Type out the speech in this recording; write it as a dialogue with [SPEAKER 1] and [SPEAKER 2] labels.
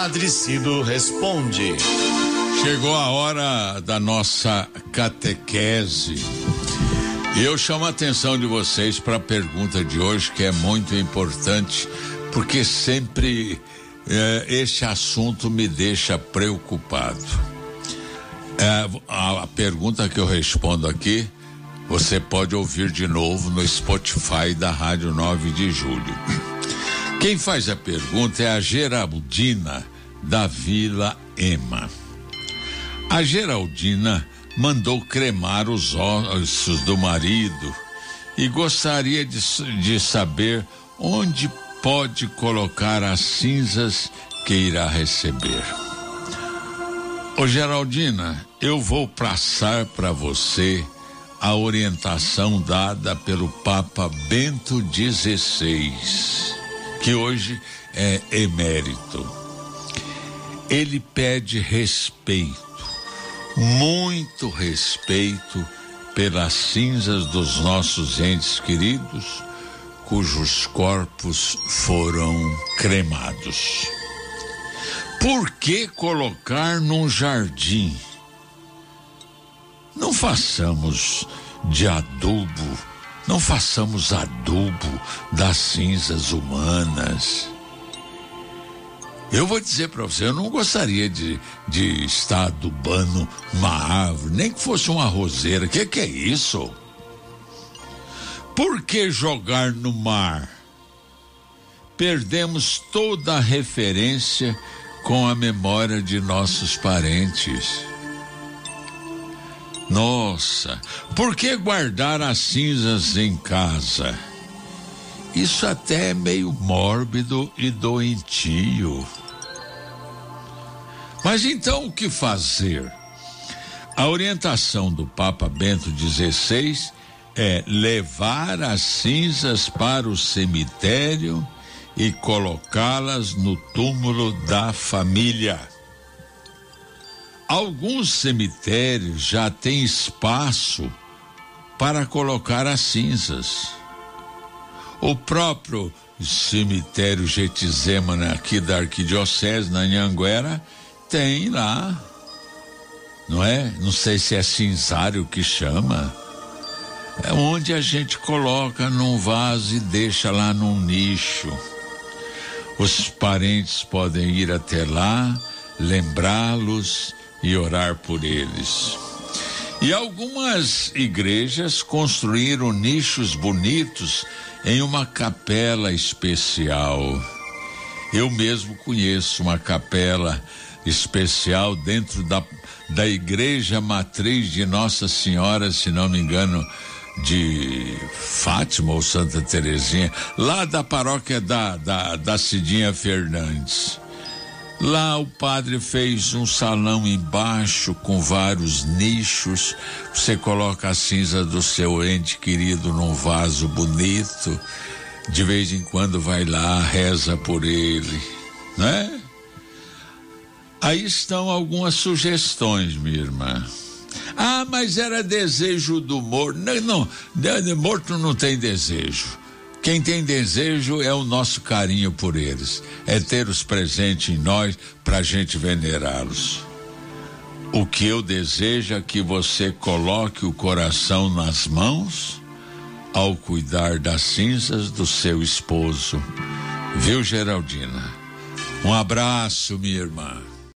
[SPEAKER 1] Padre Cido responde.
[SPEAKER 2] Chegou a hora da nossa catequese. Eu chamo a atenção de vocês para a pergunta de hoje, que é muito importante, porque sempre eh, este assunto me deixa preocupado. É, a, a pergunta que eu respondo aqui, você pode ouvir de novo no Spotify da Rádio 9 de Julho. Quem faz a pergunta é a Geraldina da Vila Ema. A Geraldina mandou cremar os ossos do marido e gostaria de, de saber onde pode colocar as cinzas que irá receber. Ô Geraldina, eu vou passar para você a orientação dada pelo Papa Bento XVI, que hoje é emérito. Ele pede respeito, muito respeito pelas cinzas dos nossos entes queridos, cujos corpos foram cremados. Por que colocar num jardim? Não façamos de adubo, não façamos adubo das cinzas humanas. Eu vou dizer para você, eu não gostaria de, de estar adubando uma árvore, nem que fosse uma roseira. O que, que é isso? Por que jogar no mar? Perdemos toda a referência com a memória de nossos parentes. Nossa, por que guardar as cinzas em casa? Isso até é meio mórbido e doentio. Mas então o que fazer? A orientação do Papa Bento XVI é levar as cinzas para o cemitério e colocá-las no túmulo da família. Alguns cemitérios já têm espaço para colocar as cinzas. O próprio cemitério Getsemane aqui da Arquidiocese, na Anhanguera, tem lá. Não é? Não sei se é cinzário que chama. É onde a gente coloca num vaso e deixa lá num nicho. Os parentes podem ir até lá, lembrá-los e orar por eles. E algumas igrejas construíram nichos bonitos em uma capela especial. Eu mesmo conheço uma capela especial dentro da, da igreja matriz de Nossa Senhora, se não me engano, de Fátima ou Santa Terezinha, lá da paróquia da, da, da Cidinha Fernandes. Lá o padre fez um salão embaixo com vários nichos. Você coloca a cinza do seu ente querido num vaso bonito. De vez em quando vai lá, reza por ele, né? Aí estão algumas sugestões, minha irmã. Ah, mas era desejo do morto. Não, não, morto não tem desejo. Quem tem desejo é o nosso carinho por eles, é ter os presentes em nós para a gente venerá-los. O que eu desejo é que você coloque o coração nas mãos ao cuidar das cinzas do seu esposo. Viu, Geraldina? Um abraço, minha irmã.